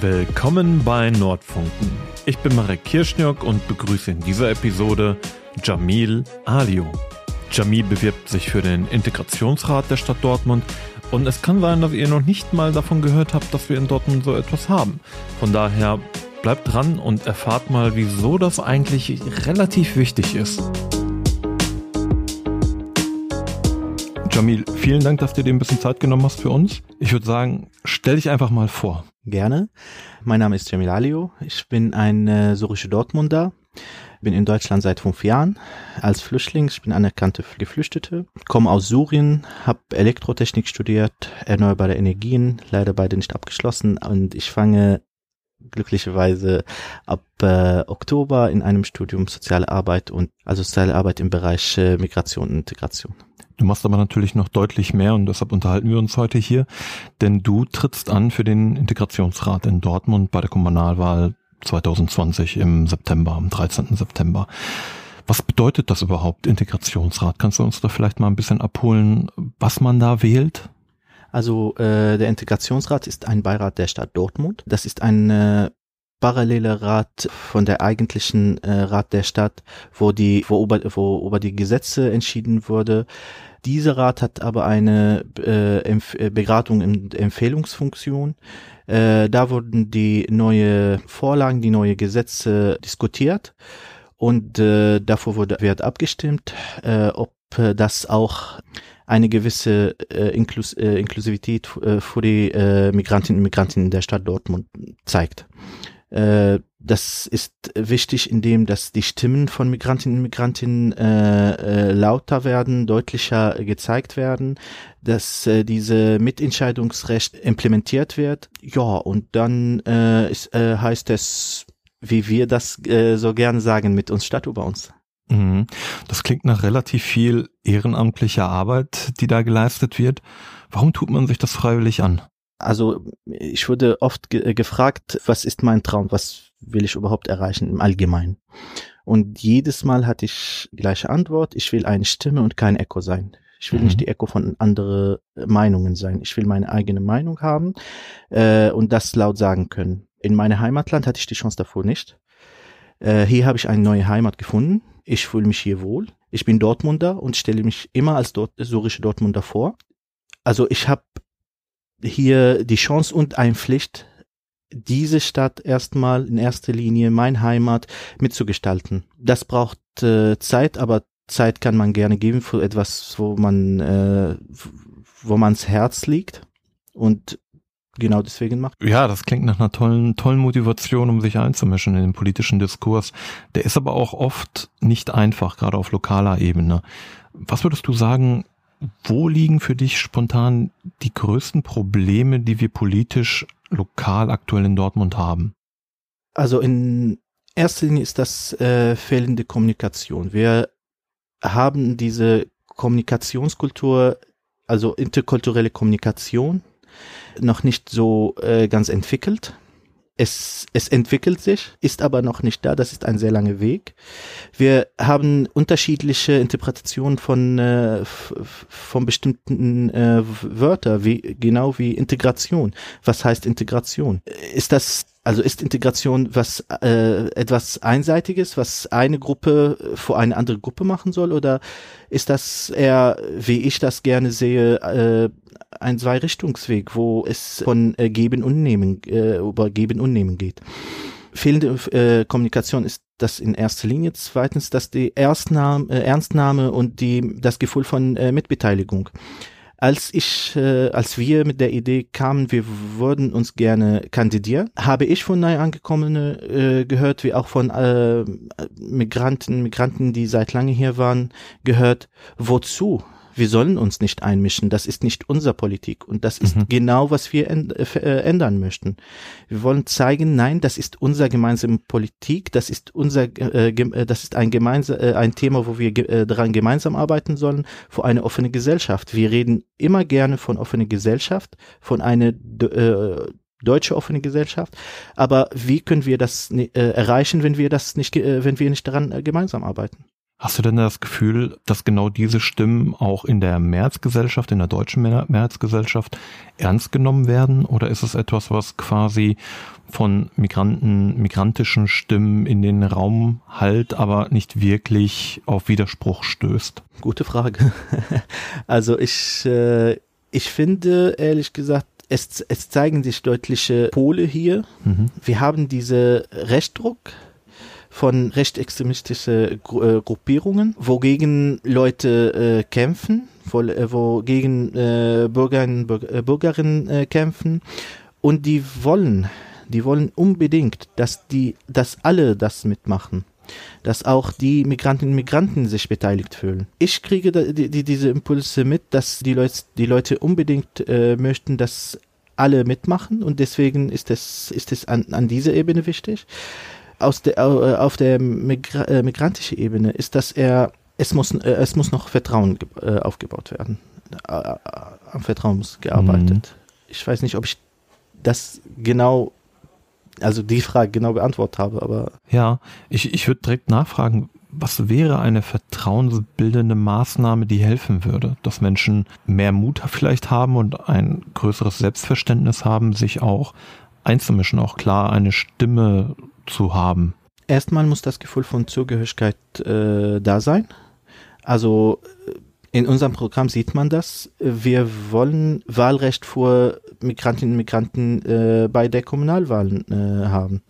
Willkommen bei Nordfunken. Ich bin Marek Kirschniok und begrüße in dieser Episode Jamil Alio. Jamil bewirbt sich für den Integrationsrat der Stadt Dortmund und es kann sein, dass ihr noch nicht mal davon gehört habt, dass wir in Dortmund so etwas haben. Von daher bleibt dran und erfahrt mal, wieso das eigentlich relativ wichtig ist. Jamil, vielen Dank, dass du dir ein bisschen Zeit genommen hast für uns. Ich würde sagen, stell dich einfach mal vor. Gerne. Mein Name ist Jamil Alio. Ich bin ein äh, syrischer Dortmunder. Bin in Deutschland seit fünf Jahren als Flüchtling. Ich bin anerkannte Geflüchtete. Komme aus Syrien, habe Elektrotechnik studiert, erneuerbare Energien, leider beide nicht abgeschlossen. Und ich fange glücklicherweise ab äh, Oktober in einem Studium Soziale Arbeit und also Soziale Arbeit im Bereich äh, Migration und Integration. Du machst aber natürlich noch deutlich mehr und deshalb unterhalten wir uns heute hier, denn du trittst an für den Integrationsrat in Dortmund bei der Kommunalwahl 2020 im September, am 13. September. Was bedeutet das überhaupt, Integrationsrat? Kannst du uns da vielleicht mal ein bisschen abholen, was man da wählt? Also äh, der Integrationsrat ist ein Beirat der Stadt Dortmund. Das ist ein paralleler Rat von der eigentlichen äh, Rat der Stadt, wo die wo über, wo über die Gesetze entschieden wurde. Dieser Rat hat aber eine äh, Empf äh, Beratung in Empfehlungsfunktion. Äh, da wurden die neue Vorlagen, die neue Gesetze diskutiert und äh, davor wurde wird abgestimmt, äh, ob äh, das auch eine gewisse äh, Inklus äh, Inklusivität äh, für die äh, Migrantinnen und Migranten der Stadt Dortmund zeigt. Äh, das ist wichtig, indem dass die Stimmen von Migrantinnen und Migrantinnen äh, äh, lauter werden, deutlicher gezeigt werden, dass äh, diese Mitentscheidungsrecht implementiert wird. Ja, und dann äh, ist, äh, heißt es, wie wir das äh, so gerne sagen, mit uns statt über uns. Mhm. Das klingt nach relativ viel ehrenamtlicher Arbeit, die da geleistet wird. Warum tut man sich das freiwillig an? Also ich wurde oft ge gefragt, was ist mein Traum, was will ich überhaupt erreichen im Allgemeinen? Und jedes Mal hatte ich gleiche Antwort, ich will eine Stimme und kein Echo sein. Ich will mhm. nicht die Echo von anderen Meinungen sein. Ich will meine eigene Meinung haben äh, und das laut sagen können. In meinem Heimatland hatte ich die Chance davor nicht. Äh, hier habe ich eine neue Heimat gefunden. Ich fühle mich hier wohl. Ich bin Dortmunder und stelle mich immer als Dort syrische Dortmunder vor. Also ich habe hier die Chance und eine Pflicht, diese Stadt erstmal in erster Linie, mein Heimat, mitzugestalten. Das braucht äh, Zeit, aber Zeit kann man gerne geben für etwas, wo man, äh, wo man's Herz liegt und genau deswegen macht. Ja, das klingt nach einer tollen, tollen Motivation, um sich einzumischen in den politischen Diskurs. Der ist aber auch oft nicht einfach, gerade auf lokaler Ebene. Was würdest du sagen, wo liegen für dich spontan die größten Probleme, die wir politisch lokal aktuell in Dortmund haben? Also in erster Linie ist das äh, fehlende Kommunikation. Wir haben diese Kommunikationskultur, also interkulturelle Kommunikation, noch nicht so äh, ganz entwickelt. Es, es entwickelt sich, ist aber noch nicht da. Das ist ein sehr langer Weg. Wir haben unterschiedliche Interpretationen von, äh, von bestimmten äh, Wörter, wie, genau wie Integration. Was heißt Integration? Ist das also ist Integration was äh, etwas Einseitiges, was eine Gruppe vor eine andere Gruppe machen soll, oder ist das eher, wie ich das gerne sehe, äh, ein Zwei-Richtungsweg, wo es von äh, Geben und Nehmen äh, über Geben und Nehmen geht? Fehlende äh, Kommunikation ist das in erster Linie. Zweitens, dass die Erstnahme, äh, Ernstnahme und die das Gefühl von äh, Mitbeteiligung als ich, äh, als wir mit der Idee kamen, wir würden uns gerne kandidieren, habe ich von neu angekommene äh, gehört, wie auch von äh, Migranten, Migranten, die seit lange hier waren, gehört, wozu? Wir sollen uns nicht einmischen. Das ist nicht unser Politik. Und das ist mhm. genau, was wir äh, ändern möchten. Wir wollen zeigen, nein, das ist unser gemeinsame Politik. Das ist unser, äh, äh das ist ein gemeinsam, äh, ein Thema, wo wir äh, daran gemeinsam arbeiten sollen, für eine offene Gesellschaft. Wir reden immer gerne von offener Gesellschaft, von einer, äh, deutsche offene Gesellschaft. Aber wie können wir das äh, erreichen, wenn wir das nicht, äh, wenn wir nicht daran äh, gemeinsam arbeiten? Hast du denn das Gefühl, dass genau diese Stimmen auch in der Mehrheitsgesellschaft, in der deutschen Mehrheitsgesellschaft ernst genommen werden? Oder ist es etwas, was quasi von Migranten, migrantischen Stimmen in den Raum halt, aber nicht wirklich auf Widerspruch stößt? Gute Frage. Also ich, äh, ich finde ehrlich gesagt, es, es zeigen sich deutliche Pole hier. Mhm. Wir haben diese Rechtsdruck von rechtsextremistischen Gru äh, Gruppierungen, wogegen Leute äh, kämpfen, wo, äh, wogegen Bürgerinnen, Bürger, Bürgerinnen kämpfen. Und die wollen, die wollen unbedingt, dass die, dass alle das mitmachen dass auch die Migrantinnen und Migranten sich beteiligt fühlen. Ich kriege die, die, diese Impulse mit, dass die Leute, die Leute unbedingt äh, möchten, dass alle mitmachen. Und deswegen ist es, ist es an, an dieser Ebene wichtig aus der, äh, auf der Migra äh, migrantischen Ebene ist, dass er, es muss, äh, es muss noch Vertrauen aufgebaut werden. Am Vertrauen muss gearbeitet. Mhm. Ich weiß nicht, ob ich das genau, also die Frage genau beantwortet habe, aber. Ja, ich, ich würde direkt nachfragen, was wäre eine vertrauensbildende Maßnahme, die helfen würde, dass Menschen mehr Mut vielleicht haben und ein größeres Selbstverständnis haben, sich auch einzumischen, auch klar eine Stimme zu haben? Erstmal muss das Gefühl von Zugehörigkeit äh, da sein. Also äh, in unserem Programm sieht man das. Wir wollen Wahlrecht für Migrantinnen und Migranten äh, bei der Kommunalwahlen äh, haben.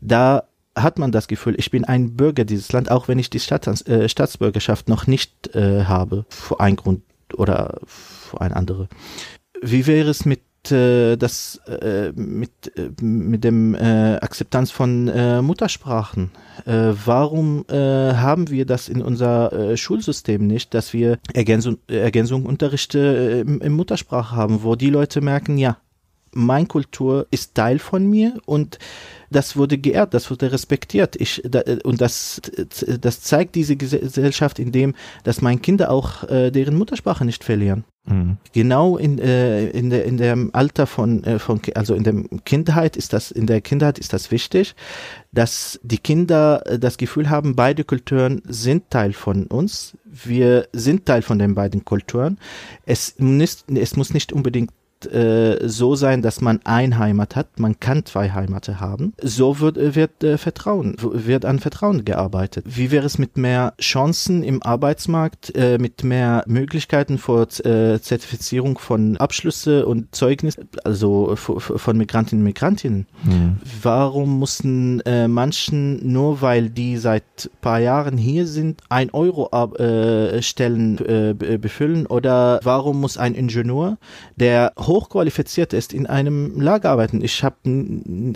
Da hat man das Gefühl, ich bin ein Bürger dieses Land, auch wenn ich die Stadt, äh, Staatsbürgerschaft noch nicht äh, habe, für einen Grund oder für ein andere. Wie wäre es mit äh, das äh, mit äh, mit dem äh, Akzeptanz von äh, Muttersprachen. Äh, warum äh, haben wir das in unser äh, Schulsystem nicht, dass wir Ergänzung Ergänzungsunterrichte äh, im, Muttersprache haben, wo die Leute merken, ja, mein Kultur ist Teil von mir und das wurde geehrt, das wurde respektiert. Ich, da, und das, das zeigt diese Gesellschaft, indem, dass meine Kinder auch äh, deren Muttersprache nicht verlieren. Mhm. Genau in, äh, in, der, in dem Alter von, äh, von, also in der Kindheit ist das, in der Kindheit ist das wichtig, dass die Kinder äh, das Gefühl haben, beide Kulturen sind Teil von uns. Wir sind Teil von den beiden Kulturen. Es, nicht, es muss nicht unbedingt äh, so sein, dass man ein Heimat hat. Man kann zwei Heimate haben. So wird, äh, wird äh, Vertrauen, wird an Vertrauen gearbeitet. Wie wäre es mit mehr Chancen im Arbeitsmarkt, äh, mit mehr Möglichkeiten vor äh, Zertifizierung von Abschlüsse und Zeugnis, also von Migrantinnen und Migrantinnen? Mhm. Warum mussten manchen, nur weil die seit paar Jahren hier sind, ein Euro Stellen befüllen? Oder warum muss ein Ingenieur, der hochqualifiziert ist, in einem Lager arbeiten. Ich habe,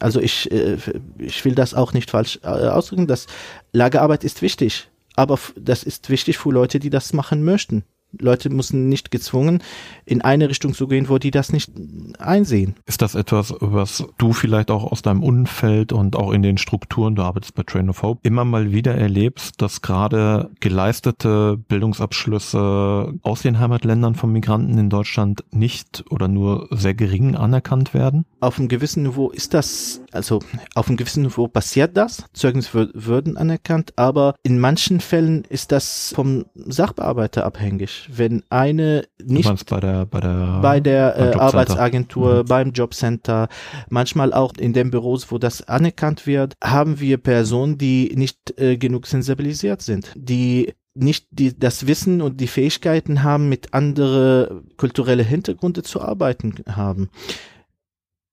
also ich, äh, ich will das auch nicht falsch äh, ausdrücken, dass Lagerarbeit ist wichtig, aber das ist wichtig für Leute, die das machen möchten. Leute müssen nicht gezwungen, in eine Richtung zu gehen, wo die das nicht einsehen. Ist das etwas, was du vielleicht auch aus deinem Umfeld und auch in den Strukturen, du arbeitest bei Train of Hope, immer mal wieder erlebst, dass gerade geleistete Bildungsabschlüsse aus den Heimatländern von Migranten in Deutschland nicht oder nur sehr gering anerkannt werden? Auf einem gewissen Niveau ist das, also auf einem gewissen Niveau passiert das, Zeugnisse würden anerkannt, aber in manchen Fällen ist das vom Sachbearbeiter abhängig wenn eine nicht bei der bei der bei der äh, Arbeitsagentur, mhm. beim Jobcenter, manchmal auch in den Büros, wo das anerkannt wird, haben wir Personen, die nicht äh, genug sensibilisiert sind, die nicht die, das Wissen und die Fähigkeiten haben, mit andere kulturelle Hintergründe zu arbeiten haben.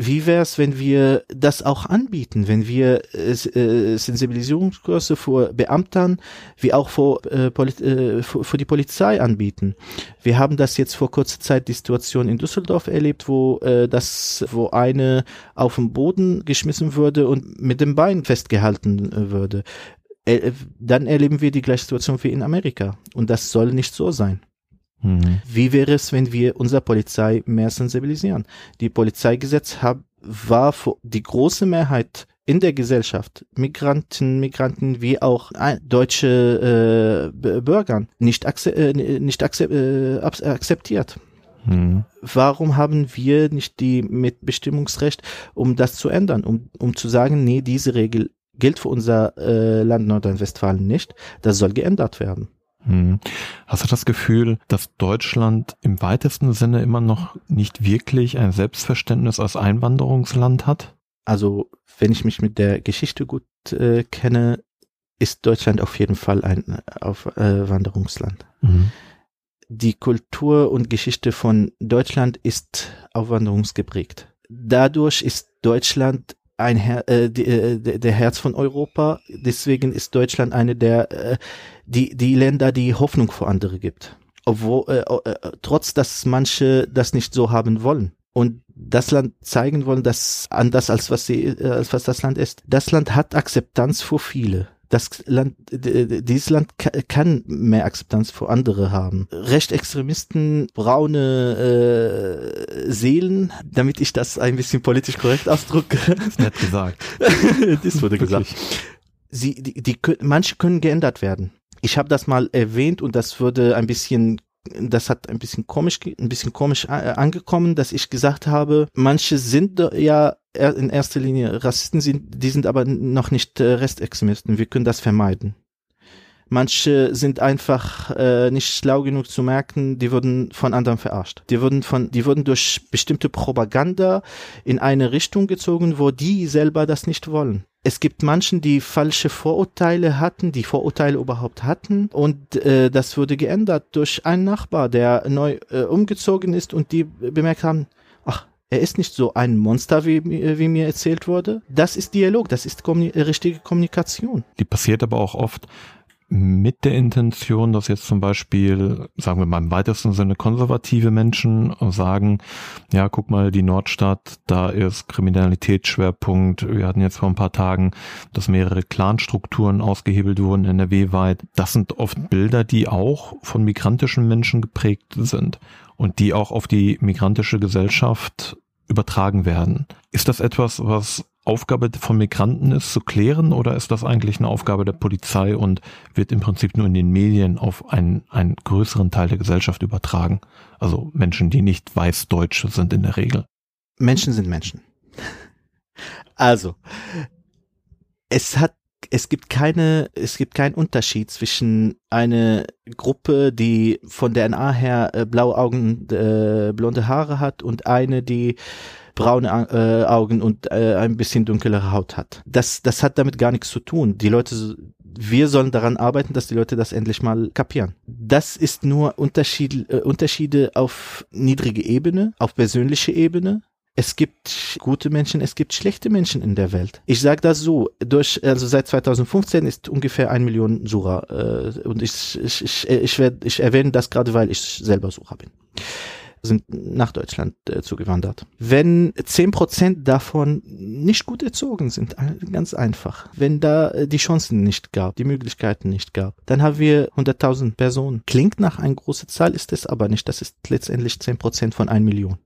Wie wäre es, wenn wir das auch anbieten, wenn wir äh, äh, Sensibilisierungskurse für Beamtern wie auch für, äh, äh, für, für, die Polizei anbieten? Wir haben das jetzt vor kurzer Zeit die Situation in Düsseldorf erlebt, wo äh, das, wo eine auf den Boden geschmissen würde und mit dem Bein festgehalten äh, würde. Äh, dann erleben wir die gleiche Situation wie in Amerika und das soll nicht so sein. Mhm. Wie wäre es, wenn wir unsere Polizei mehr sensibilisieren? Die Polizeigesetz hab, war für die große Mehrheit in der Gesellschaft, Migranten, Migranten wie auch deutsche äh, Bürger, nicht, äh, nicht äh, akzeptiert. Mhm. Warum haben wir nicht die Mitbestimmungsrecht, um das zu ändern, um, um zu sagen, nee, diese Regel gilt für unser äh, Land Nordrhein-Westfalen nicht. Das soll geändert werden. Hm. Hast du das Gefühl, dass Deutschland im weitesten Sinne immer noch nicht wirklich ein Selbstverständnis als Einwanderungsland hat? Also, wenn ich mich mit der Geschichte gut äh, kenne, ist Deutschland auf jeden Fall ein Aufwanderungsland. Äh, mhm. Die Kultur und Geschichte von Deutschland ist aufwanderungsgeprägt. Dadurch ist Deutschland ein Her äh, die, äh, der Herz von Europa. Deswegen ist Deutschland eine der äh, die die Länder, die Hoffnung für andere gibt. Obwohl äh, äh, trotz dass manche das nicht so haben wollen und das Land zeigen wollen, dass anders als was sie äh, als was das Land ist. Das Land hat Akzeptanz für viele das Land, dieses Land kann mehr Akzeptanz für andere haben. Rechtsextremisten, braune äh, Seelen, damit ich das ein bisschen politisch korrekt ausdrücke. Das ist nett gesagt. das wurde gesagt. Sie, die, die, manche können geändert werden. Ich habe das mal erwähnt und das würde ein bisschen das hat ein bisschen komisch, ein bisschen komisch äh, angekommen, dass ich gesagt habe, manche sind ja in erster Linie Rassisten, sind, die sind aber noch nicht äh, Restextremisten. Wir können das vermeiden. Manche sind einfach äh, nicht schlau genug zu merken, die wurden von anderen verarscht. Die wurden von, die wurden durch bestimmte Propaganda in eine Richtung gezogen, wo die selber das nicht wollen es gibt Menschen, die falsche Vorurteile hatten, die Vorurteile überhaupt hatten und äh, das wurde geändert durch einen Nachbar, der neu äh, umgezogen ist und die bemerkt haben, ach, er ist nicht so ein Monster, wie, wie mir erzählt wurde. Das ist Dialog, das ist kommuni richtige Kommunikation. Die passiert aber auch oft, mit der Intention, dass jetzt zum Beispiel, sagen wir mal im weitesten Sinne konservative Menschen sagen, ja, guck mal, die Nordstadt, da ist Kriminalitätsschwerpunkt. Wir hatten jetzt vor ein paar Tagen, dass mehrere Clanstrukturen ausgehebelt wurden, NRW-weit. Das sind oft Bilder, die auch von migrantischen Menschen geprägt sind und die auch auf die migrantische Gesellschaft übertragen werden. Ist das etwas, was Aufgabe von Migranten ist, zu klären, oder ist das eigentlich eine Aufgabe der Polizei und wird im Prinzip nur in den Medien auf einen, einen größeren Teil der Gesellschaft übertragen? Also Menschen, die nicht Weißdeutsche sind in der Regel. Menschen sind Menschen. Also, es hat es gibt keine, es gibt keinen Unterschied zwischen eine Gruppe, die von der NA her äh, blaue Augen, äh, blonde Haare hat und eine, die braune äh, Augen und äh, ein bisschen dunklere Haut hat. Das, das hat damit gar nichts zu tun. Die Leute, wir sollen daran arbeiten, dass die Leute das endlich mal kapieren. Das ist nur Unterschied, äh, Unterschiede auf niedrige Ebene, auf persönliche Ebene. Es gibt gute Menschen, es gibt schlechte Menschen in der Welt. Ich sage das so, durch, also seit 2015 ist ungefähr ein Million Sura äh, und ich, ich, ich, ich, werd, ich erwähne das gerade, weil ich selber Sura bin sind nach Deutschland äh, zugewandert. Wenn zehn Prozent davon nicht gut erzogen sind, ganz einfach, wenn da äh, die Chancen nicht gab, die Möglichkeiten nicht gab, dann haben wir 100.000 Personen. Klingt nach einer großen Zahl, ist es aber nicht. Das ist letztendlich zehn Prozent von 1 Million.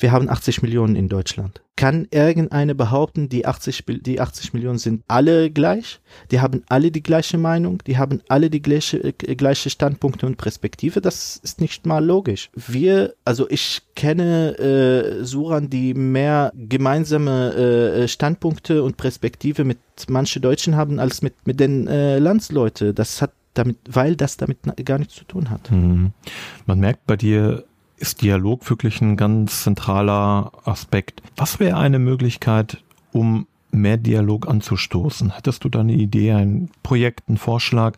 Wir haben 80 Millionen in Deutschland. Kann irgendeine behaupten, die 80, die 80 Millionen sind alle gleich? Die haben alle die gleiche Meinung? Die haben alle die gleiche, äh, gleiche Standpunkte und Perspektive? Das ist nicht mal logisch. Wir, also ich kenne äh, Suran, die mehr gemeinsame äh, Standpunkte und Perspektive mit manchen Deutschen haben als mit, mit den äh, Landsleute. Das hat damit, weil das damit gar nichts zu tun hat. Mhm. Man merkt bei dir ist Dialog wirklich ein ganz zentraler Aspekt. Was wäre eine Möglichkeit, um mehr Dialog anzustoßen? Hättest du da eine Idee, ein Projekt, einen Vorschlag,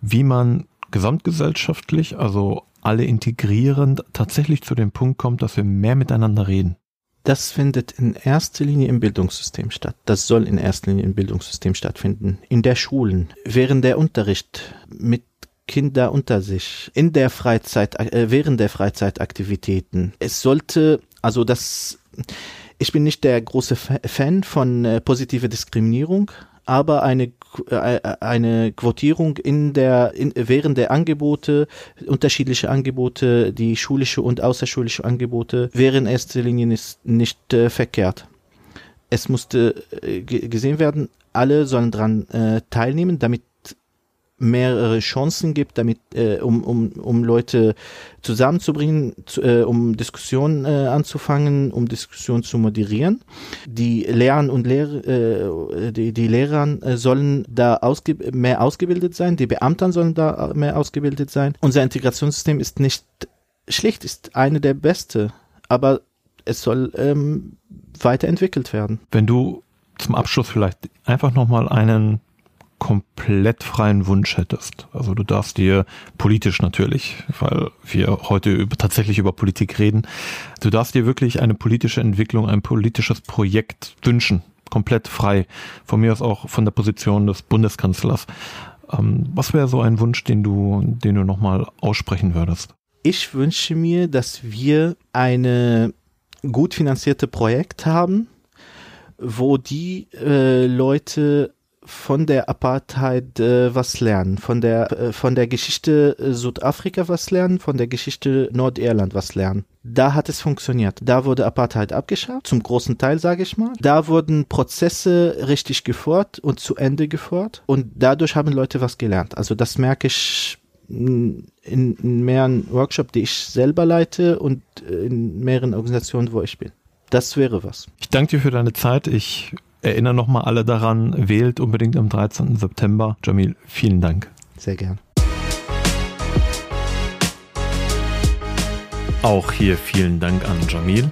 wie man gesamtgesellschaftlich, also alle integrierend, tatsächlich zu dem Punkt kommt, dass wir mehr miteinander reden? Das findet in erster Linie im Bildungssystem statt. Das soll in erster Linie im Bildungssystem stattfinden. In der Schulen, während der Unterricht mit Kinder unter sich in der Freizeit, äh, während der Freizeitaktivitäten. Es sollte, also das, ich bin nicht der große Fan von äh, positive Diskriminierung, aber eine äh, eine Quotierung in der in, während der Angebote unterschiedliche Angebote die schulische und außerschulische Angebote wären in erster Linie nicht, nicht äh, verkehrt es musste äh, gesehen werden alle sollen dran äh, teilnehmen damit mehrere Chancen gibt, damit äh, um, um, um Leute zusammenzubringen, zu, äh, um Diskussionen äh, anzufangen, um Diskussionen zu moderieren. Die Lehrer und Lehrer, äh, die, die Lehrer äh, sollen da ausge mehr ausgebildet sein, die Beamten sollen da mehr ausgebildet sein. Unser Integrationssystem ist nicht schlicht, ist eine der beste, aber es soll ähm, weiterentwickelt werden. Wenn du zum Abschluss vielleicht einfach nochmal einen komplett freien Wunsch hättest. Also du darfst dir politisch natürlich, weil wir heute über, tatsächlich über Politik reden, du darfst dir wirklich eine politische Entwicklung, ein politisches Projekt wünschen, komplett frei. Von mir aus auch von der Position des Bundeskanzlers. Ähm, was wäre so ein Wunsch, den du, den du nochmal aussprechen würdest? Ich wünsche mir, dass wir eine gut finanzierte Projekt haben, wo die äh, Leute von der Apartheid äh, was lernen, von der äh, von der Geschichte äh, Südafrika was lernen, von der Geschichte Nordirland was lernen. Da hat es funktioniert. Da wurde Apartheid abgeschafft, zum großen Teil sage ich mal. Da wurden Prozesse richtig gefordert und zu Ende gefordert und dadurch haben Leute was gelernt. Also das merke ich in, in mehreren Workshops, die ich selber leite und in mehreren Organisationen, wo ich bin. Das wäre was. Ich danke dir für deine Zeit. Ich erinnere nochmal alle daran, wählt unbedingt am 13. September. Jamil, vielen Dank. Sehr gern. Auch hier vielen Dank an Jamil.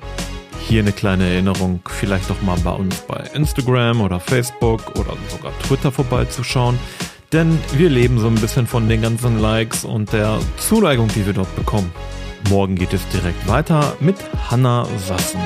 Hier eine kleine Erinnerung, vielleicht doch mal bei uns bei Instagram oder Facebook oder sogar Twitter vorbeizuschauen. Denn wir leben so ein bisschen von den ganzen Likes und der Zuneigung, die wir dort bekommen. Morgen geht es direkt weiter mit Hanna Sassen.